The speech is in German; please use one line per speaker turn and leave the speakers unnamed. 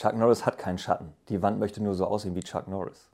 Chuck Norris hat keinen Schatten. Die Wand möchte nur so aussehen wie Chuck Norris.